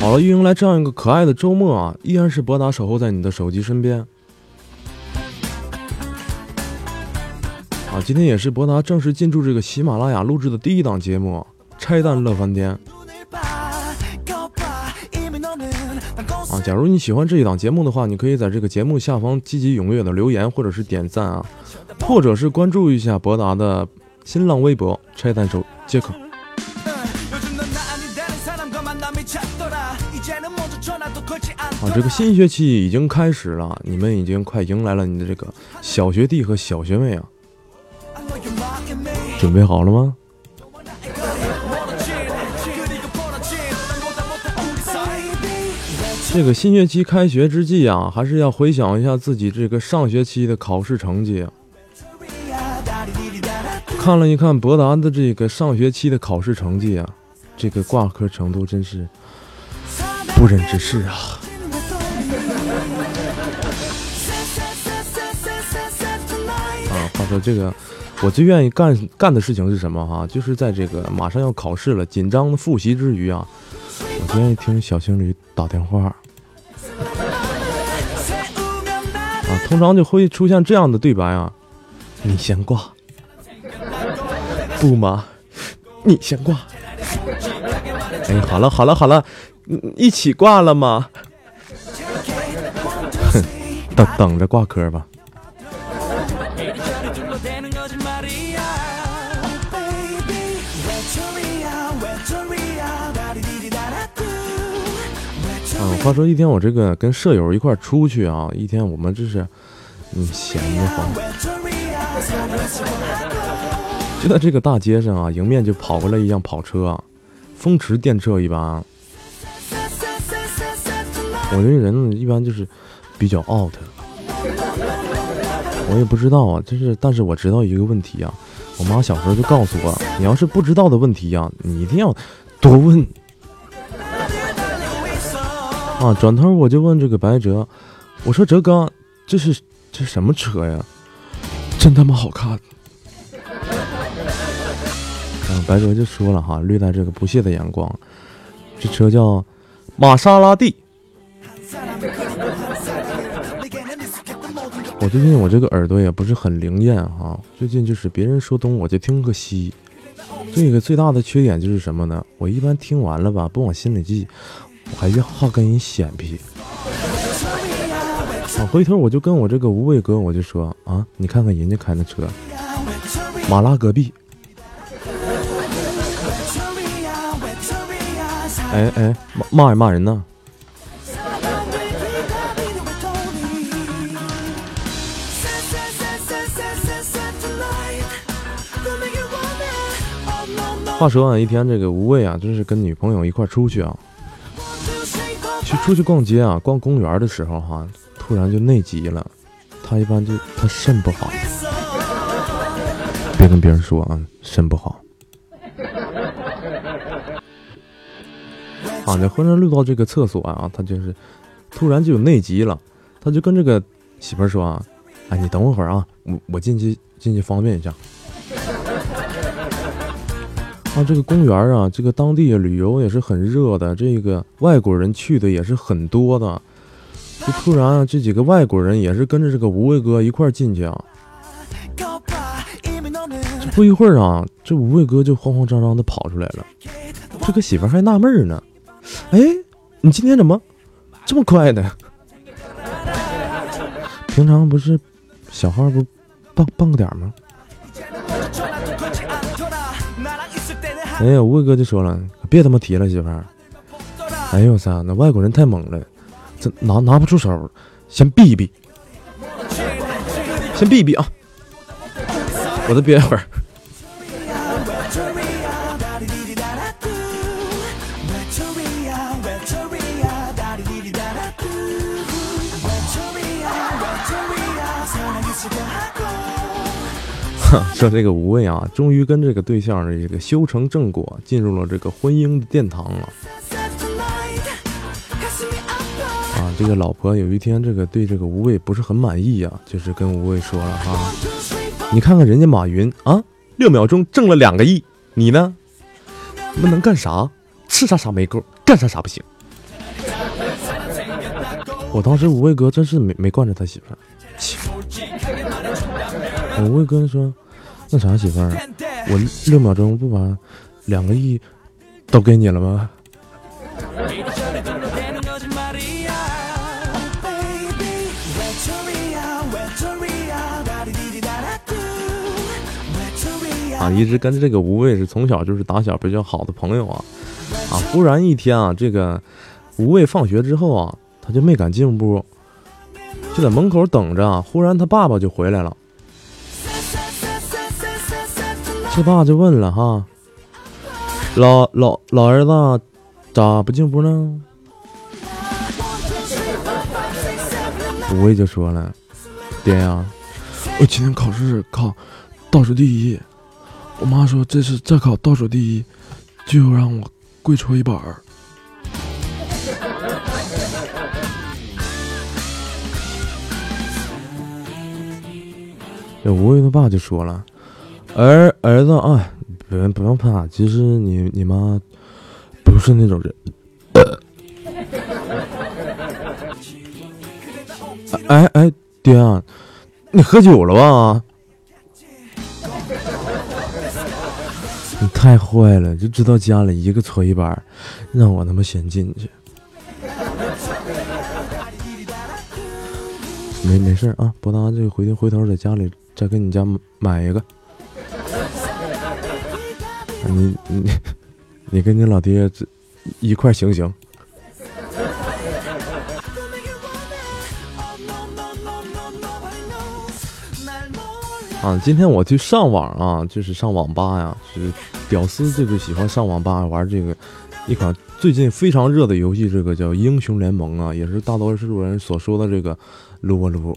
好了，又迎来这样一个可爱的周末啊，依然是博达守候在你的手机身边。啊，今天也是博达正式进驻这个喜马拉雅录制的第一档节目《拆弹乐翻天》假如你喜欢这一档节目的话，你可以在这个节目下方积极踊跃的留言或者是点赞啊，或者是关注一下博达的新浪微博“拆弹手杰克”。啊，这个新学期已经开始了，你们已经快迎来了你的这个小学弟和小学妹啊，准备好了吗？这个新学期开学之际啊，还是要回想一下自己这个上学期的考试成绩。看了一看博达的这个上学期的考试成绩啊，这个挂科程度真是不忍直视啊！话说这个，我最愿意干干的事情是什么哈？就是在这个马上要考试了，紧张的复习之余啊，我愿意听小情侣打电话。啊，通常就会出现这样的对白啊：你先挂，不吗？你先挂。哎，好了好了好了，一起挂了吗？哼，等等着挂科吧。话说一天，我这个跟舍友一块出去啊，一天我们这是，嗯，闲得慌。就在这个大街上啊，迎面就跑过来一辆跑车，风驰电掣一般。我这个人一般就是比较 out，我也不知道啊，就是但是我知道一个问题啊，我妈小时候就告诉我，你要是不知道的问题呀，你一定要多问。啊！转头我就问这个白哲，我说：“哲哥，这是这什么车呀？真他妈好看！”嗯，白哲就说了哈，略带这个不屑的眼光，这车叫玛莎拉蒂。我最近我这个耳朵也不是很灵验哈，最近就是别人说东我就听个西。这个最大的缺点就是什么呢？我一般听完了吧，不往心里记。我还越好跟人显皮，啊！回头我就跟我这个无畏哥，我就说啊，你看看人家开那车，马拉戈壁。哎哎，骂骂人骂人呢！话说啊，一天这个无畏啊，就是跟女朋友一块出去啊。去出去逛街啊，逛公园的时候哈，突然就内急了。他一般就他肾不好，别跟别人说啊，肾不好。啊，这忽然路到这个厕所啊，他就是突然就有内急了，他就跟这个媳妇儿说啊，哎，你等我会儿啊，我我进去进去方便一下。啊，这个公园啊，这个当地旅游也是很热的，这个外国人去的也是很多的。就突然啊，这几个外国人也是跟着这个无畏哥一块进去啊。这不一会儿啊，这无畏哥就慌慌张张的跑出来了。这个媳妇还纳闷呢，哎，你今天怎么这么快呢？平常不是小号不半半个点吗？哎呀，吴哥就说了，别他妈提了，媳妇儿。哎呦我操，那外国人太猛了，这拿拿不出手，先避一避，先避一避啊！我再憋一会儿。说这个无畏啊，终于跟这个对象的这个修成正果，进入了这个婚姻的殿堂了。啊，这个老婆有一天这个对这个吴畏不是很满意呀，就是跟吴畏说了哈，你看看人家马云啊，六秒钟挣了两个亿，你呢？你们能干啥？吃啥啥没够，干啥啥不行。我当时吴畏哥真是没没惯着他媳妇儿。吴畏哥说：“那啥媳妇儿，我六秒钟不把两个亿都给你了吗？”啊，一直跟这个吴畏是从小就是打小比较好的朋友啊。啊，忽然一天啊，这个吴畏放学之后啊，他就没敢进屋，就在门口等着。忽然他爸爸就回来了，他爸就问了哈，老老老儿子咋不进屋呢？吴畏就说了，爹呀，我今天考试考倒数第一。我妈说：“这次再考倒数第一，就让我跪搓衣板儿。”这吴畏他爸就说了：“儿儿子啊，不用不用怕，其实你你妈不是那种人。”哎哎，爹，你喝酒了吧？你太坏了，就知道家里一个搓衣板，让我他妈先进去。没没事啊，博达这个回去回头在家里再给你家买一个。你你你跟你老爹这一块行行。啊，今天我去上网啊，就是上网吧呀，是屌丝这个喜欢上网吧玩这个一款最近非常热的游戏，这个叫英雄联盟啊，也是大多数人所说的这个撸啊撸。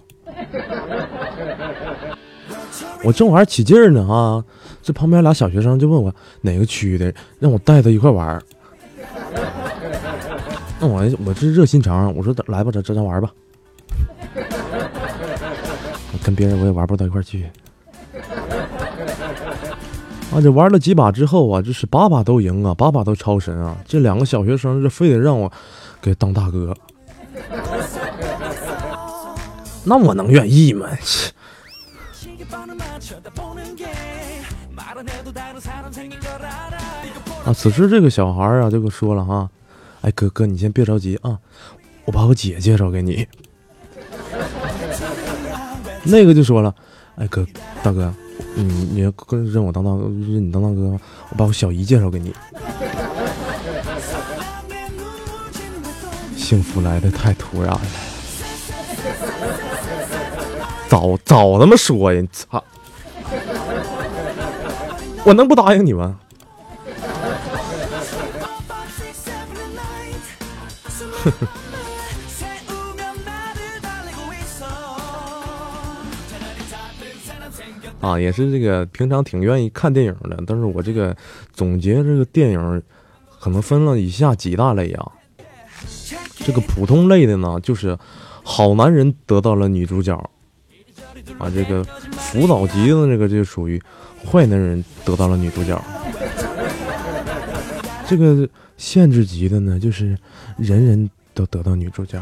我正玩起劲儿呢啊，这旁边俩小学生就问我哪个区的，让我带他一块玩。那我我这热心肠，我说来吧，咱咱咱玩吧。跟别人我也玩不到一块去。啊！这玩了几把之后啊，这是把把都赢啊，把把都超神啊！这两个小学生这非得让我给当大哥，那我能愿意吗？切 啊！此时这个小孩啊，就给说了哈，哎，哥哥你先别着急啊，我把我姐介绍给你。那个就说了，哎哥，大哥。你你要跟认我当大认你当大哥，我把我小姨介绍给你。幸福来的太突然了，早早他妈说呀！操，我能不答应你吗？啊，也是这个平常挺愿意看电影的，但是我这个总结这个电影，可能分了以下几大类啊。这个普通类的呢，就是好男人得到了女主角，啊，这个辅导级的这个就属于坏男人得到了女主角。这个限制级的呢，就是人人都得到女主角。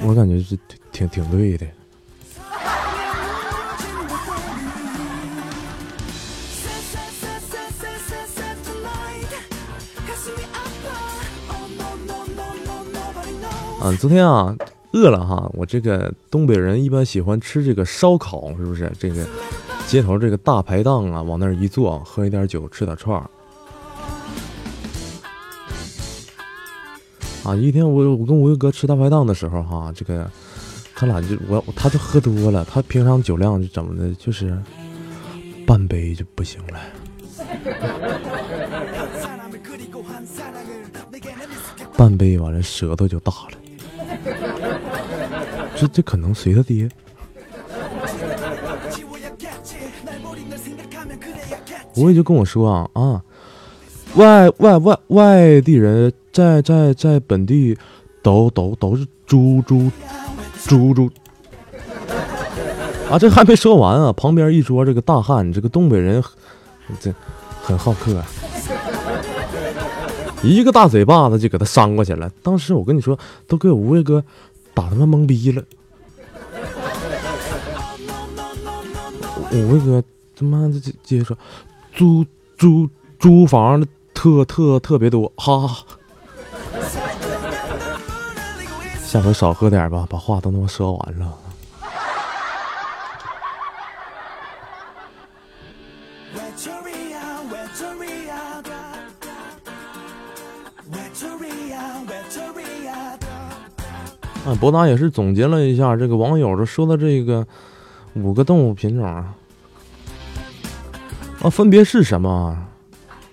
我感觉是。挺挺对的。啊，昨天啊，饿了哈，我这个东北人一般喜欢吃这个烧烤，是不是？这个街头这个大排档啊，往那儿一坐，喝一点酒，吃点串儿。啊，一天我我跟吴哥吃大排档的时候哈，这个。他俩就我，他就喝多了。他平常酒量就怎么的，就是半杯就不行了。半杯完了，舌头就大了。这这可能随他爹。我也就跟我说啊啊，外外外外地人在在在本地都都都是猪猪猪猪啊！这还没说完啊，旁边一桌这个大汉，这个东北人，这很好客，一个大嘴巴子就给他扇过去了。当时我跟你说，都给我吴畏哥打他妈懵逼了。五位哥他妈的接接着说，租租租房特特特别多，哈。下回少喝点吧，把话都他妈说完了。啊，博达也是总结了一下这个网友这说的这个五个动物品种啊。啊，分别是什么？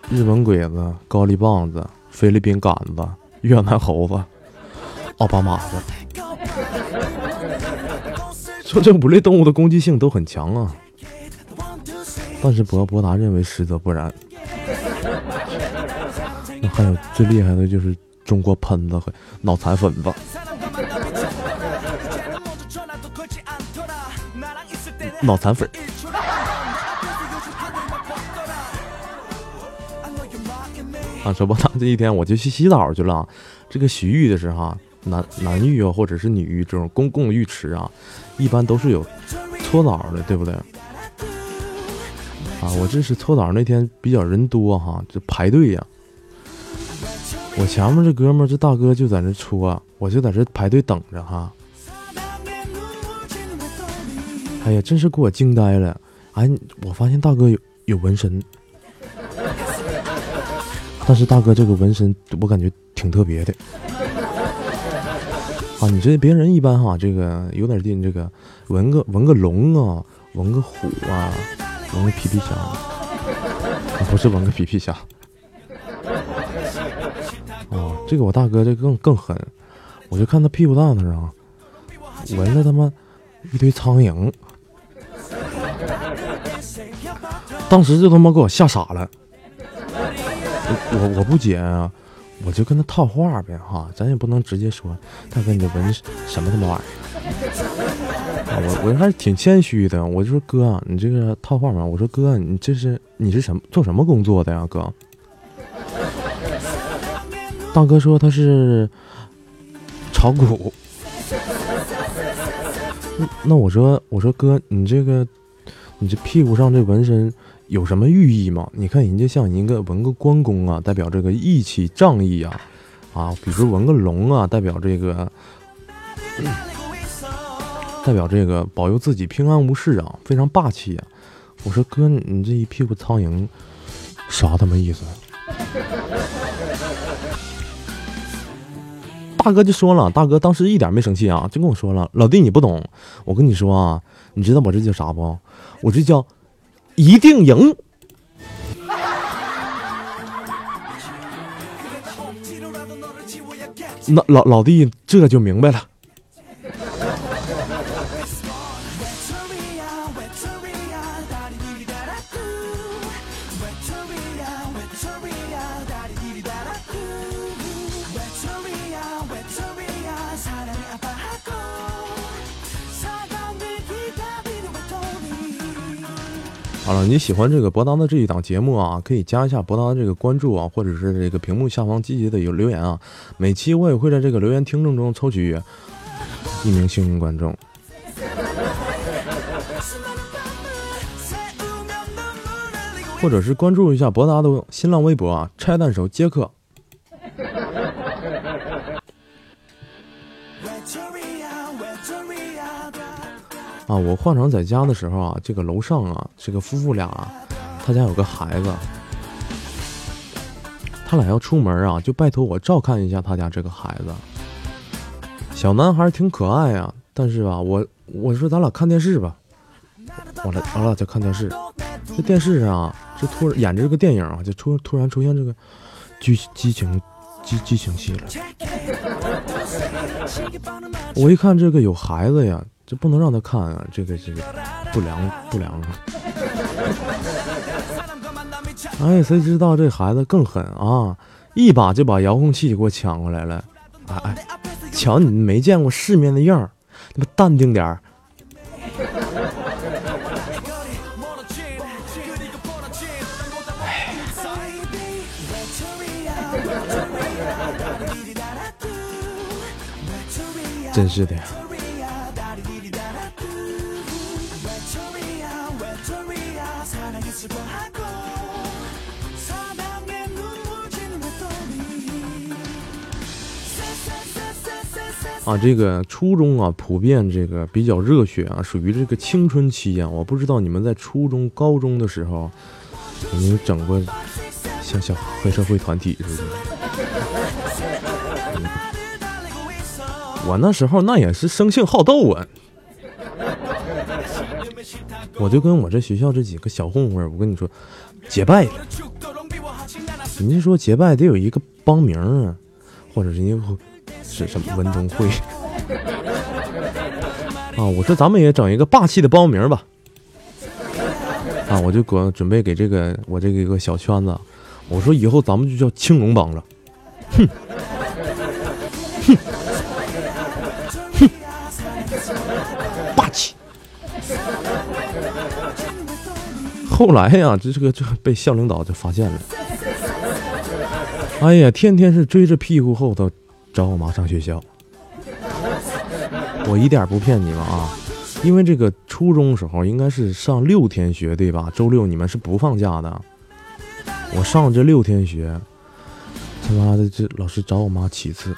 日本鬼子、高丽棒子、菲律宾杆子、越南猴子、奥巴马子。说这五类动物的攻击性都很强啊，但是博博达认为实则不然。那还有最厉害的就是中国喷子和脑残粉子。脑残粉。啊，说不，他这一天我就去洗澡去了。这个洗浴的时候，男男浴啊，或者是女浴这种公共浴池啊，一般都是有搓澡的，对不对？啊，我这是搓澡那天比较人多哈，就排队呀。我前面这哥们这大哥就在那搓，我就在这排队等着哈。哎呀，真是给我惊呆了！哎，我发现大哥有有纹身。但是大哥这个纹身，我感觉挺特别的啊！你这别人一般哈，这个有点劲，这个纹个纹个龙啊，纹个虎啊，纹个皮皮虾，不是纹个皮皮虾。哦，这个我大哥这更更狠，我就看他屁股蛋子上纹了他妈一堆苍蝇，当时就他妈给我吓傻了。我我不解啊，我就跟他套话呗哈，咱也不能直接说大哥你纹什么他妈玩意儿？我我还是挺谦虚的，我就说哥，你这个套话嘛，我说哥，你这是你是什么做什么工作的呀哥？大哥说他是炒股。那那我说我说哥，你这个你这屁股上这纹身。有什么寓意吗？你看人家像一个纹个关公啊，代表这个义气仗义啊，啊，比如纹个龙啊，代表这个，代表这个保佑自己平安无事啊，非常霸气啊。我说哥，你这一屁股苍蝇，啥他妈意思？大哥就说了，大哥当时一点没生气啊，就跟我说了，老弟你不懂，我跟你说啊，你知道我这叫啥不？我这叫。一定赢！那老老弟这就明白了。好了，你喜欢这个博达的这一档节目啊，可以加一下博达的这个关注啊，或者是这个屏幕下方积极的有留言啊。每期我也会在这个留言听众中抽取一名幸运观众，或者是关注一下博达的新浪微博啊，拆弹手杰克。啊，我换场在家的时候啊，这个楼上啊，这个夫妇俩，他家有个孩子，他俩要出门啊，就拜托我照看一下他家这个孩子。小男孩挺可爱呀，但是吧，我我说咱俩看电视吧，完了完了就看电视，这电视上啊，这突然演着这个电影啊，就突突然出现这个剧激情激激情戏了。我一看这个有孩子呀。这不能让他看啊！这个这个不良不良。哎，谁知道这孩子更狠啊！一把就把遥控器给我抢过来了。哎哎，瞧你没见过世面的样儿，你们淡定点儿。真是的呀。啊，这个初中啊，普遍这个比较热血啊，属于这个青春期呀。我不知道你们在初中、高中的时候有没有整过像小黑社会团体似的。我那时候那也是生性好斗啊，我就跟我这学校这几个小混混，我跟你说，结拜了。人家说结拜得有一个帮名啊，或者人家。是什么文东会 啊？我说咱们也整一个霸气的报名吧。啊，我就给准备给这个我这个一个小圈子，我说以后咱们就叫青龙帮了。哼，哼，霸气。后来呀，这这个这被校领导就发现了。哎呀，天天是追着屁股后头。找我妈上学校，我一点不骗你们啊，因为这个初中时候应该是上六天学对吧？周六你们是不放假的。我上这六天学，他妈的这老师找我妈七次。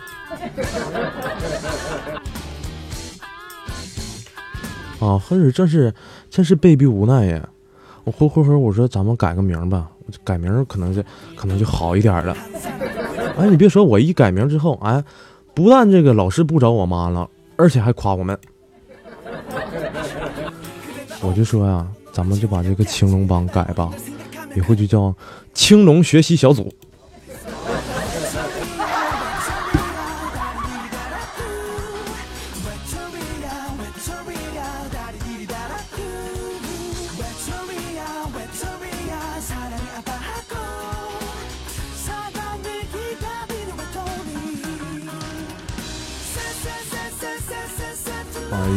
啊，或者这是真是被逼无奈呀。我回回回我说咱们改个名吧，改名可能是可能就好一点了。哎，你别说，我一改名之后，哎，不但这个老师不找我妈了，而且还夸我们。我就说呀，咱们就把这个青龙帮改吧，以后就叫青龙学习小组。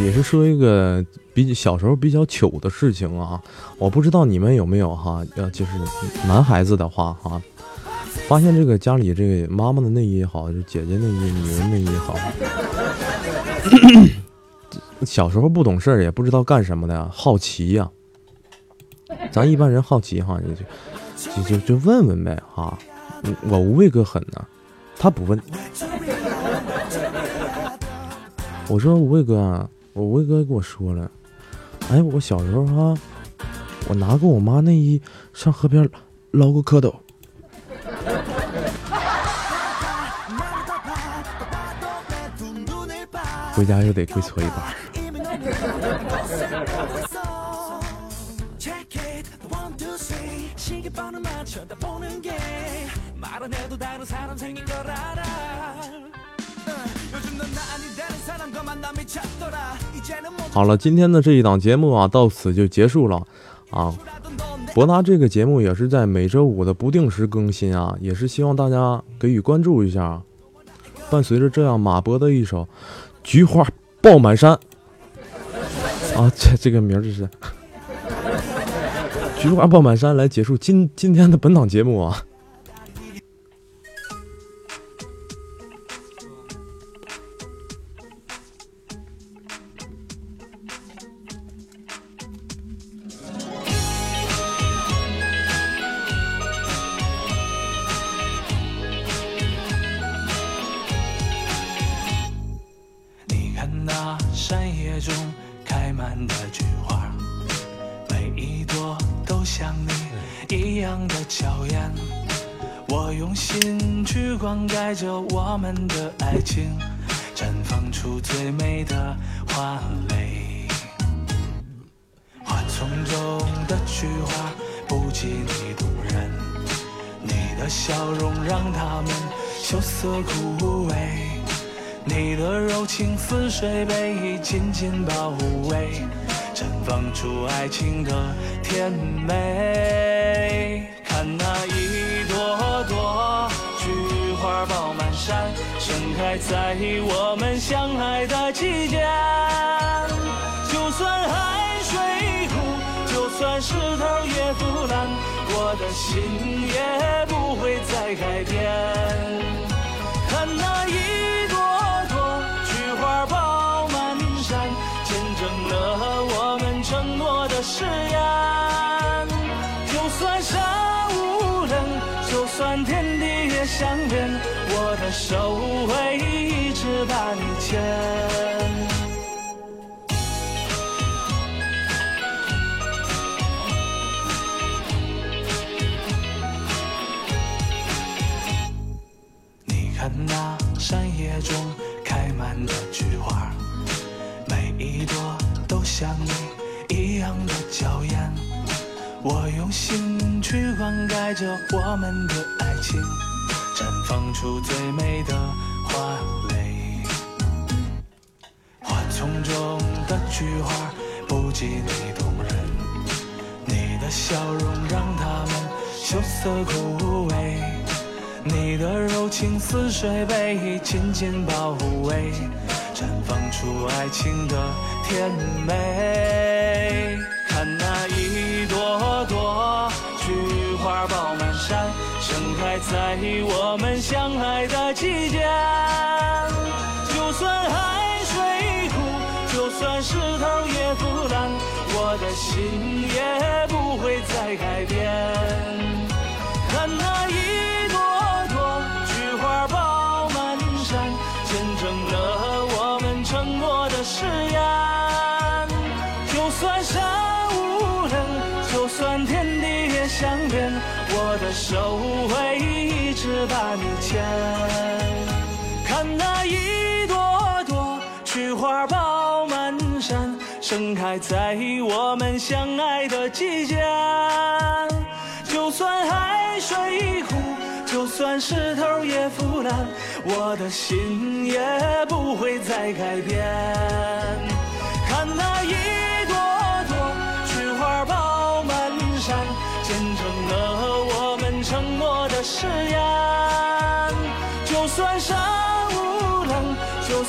也是说一个比小时候比较糗的事情啊，我不知道你们有没有哈，呃，就是男孩子的话哈，发现这个家里这个妈妈的内衣也好，就姐姐内衣、女人内衣也好，小时候不懂事儿，也不知道干什么的，好奇呀。咱一般人好奇哈，就就就就问问呗哈。我无畏哥狠呢，他不问。我说无畏哥。我威哥跟我说了，哎，我小时候哈，我拿过我妈内衣上河边捞过蝌蚪，回家又得跪搓衣板。好了，今天的这一档节目啊，到此就结束了啊。博达这个节目也是在每周五的不定时更新啊，也是希望大家给予关注一下。伴随着这样马博的一首《菊花爆满山》啊，这这个名儿这是《菊花爆满山》来结束今今天的本档节目啊。像你一样的娇艳我用心去灌溉着我们的爱情绽放出最美的花蕾。花丛中的菊花不及你动人。你的笑容让它们羞涩枯萎你的柔情似水被紧紧包围。绽放出爱情的甜美看那一朵朵菊花爆满山盛开在我们相爱的季节就算海水枯就算石头也腐烂我的心也不会再改变看那一相连，我的手会一直把你牵。你看那山野中开满的菊花，每一朵都像你一样的娇艳。我用心去灌溉着我们的爱情，绽放出最美的花蕾。花丛中的菊花不及你动人，你的笑容让它们羞涩枯萎。你的柔情似水被紧紧包围，绽放出爱情的甜美。看那一朵朵菊花爆满山，在我们相爱的季节。就算海水枯，就算石头也腐烂，我的心也不会再改变。看那一把你牵。看那一朵朵菊花爆满山，盛开在我们相爱的季节。就算海水枯，就算石头也腐烂，我的心也不会再改变。看那一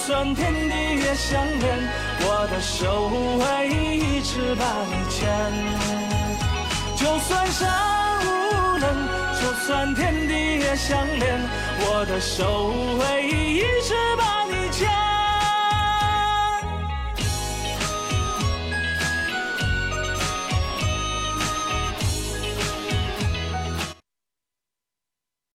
算天地也相连，我的手会一直把你牵。就算山无棱，就算天地也相连，我的手会一直把你牵。